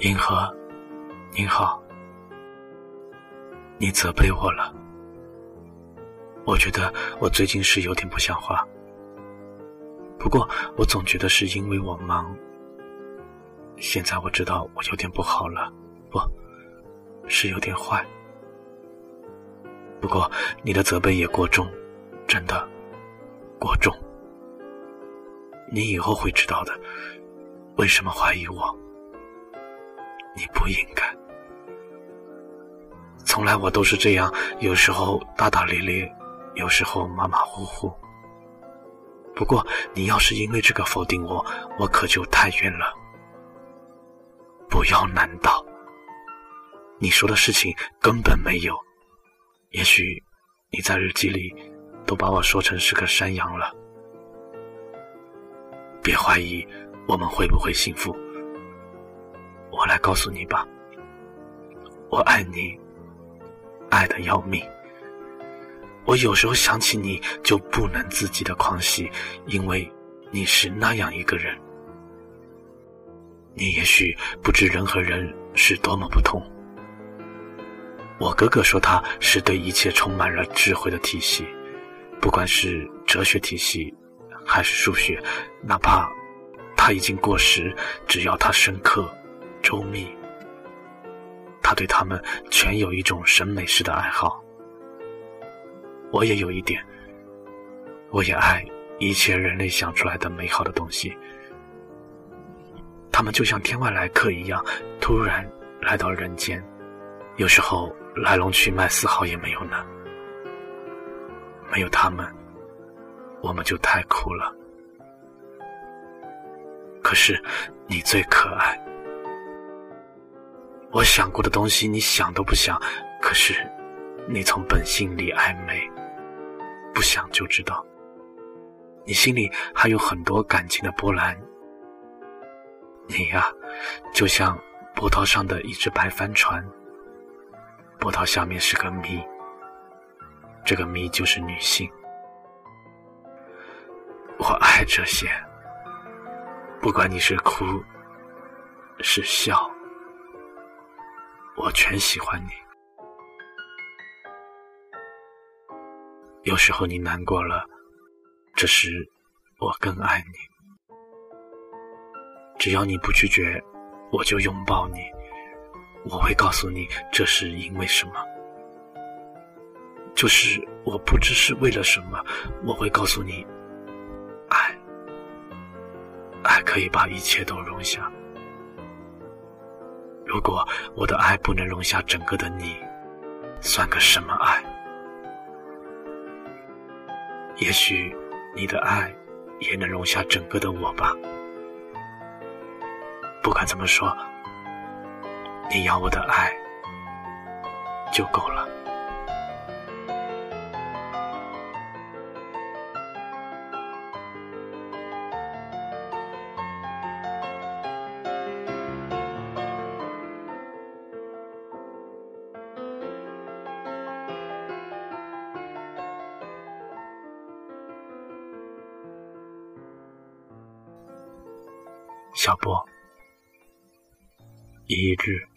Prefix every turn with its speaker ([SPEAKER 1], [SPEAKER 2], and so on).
[SPEAKER 1] 银河，您好，你责备我了。我觉得我最近是有点不像话，不过我总觉得是因为我忙。现在我知道我有点不好了，不是有点坏。不过你的责备也过重，真的过重。你以后会知道的，为什么怀疑我？你不应该。从来我都是这样，有时候大大咧咧，有时候马马虎虎。不过你要是因为这个否定我，我可就太冤了。不要难道？你说的事情根本没有。也许你在日记里都把我说成是个山羊了。别怀疑，我们会不会幸福？我来告诉你吧，我爱你，爱的要命。我有时候想起你就不能自己的狂喜，因为你是那样一个人。你也许不知人和人是多么不同。我哥哥说他是对一切充满了智慧的体系，不管是哲学体系。还是数学，哪怕他已经过时，只要他深刻、周密，他对他们全有一种审美式的爱好。我也有一点，我也爱一切人类想出来的美好的东西。他们就像天外来客一样，突然来到人间，有时候来龙去脉丝毫也没有呢。没有他们。我们就太苦了。可是你最可爱，我想过的东西你想都不想。可是你从本性里暧昧，不想就知道，你心里还有很多感情的波澜。你呀，就像波涛上的一只白帆船，波涛下面是个谜，这个谜就是女性。我爱这些，不管你是哭是笑，我全喜欢你。有时候你难过了，这时我更爱你。只要你不拒绝，我就拥抱你。我会告诉你这是因为什么，就是我不知是为了什么。我会告诉你。爱，爱可以把一切都容下。如果我的爱不能容下整个的你，算个什么爱？也许你的爱也能容下整个的我吧。不管怎么说，你要我的爱就够了。小波，一日。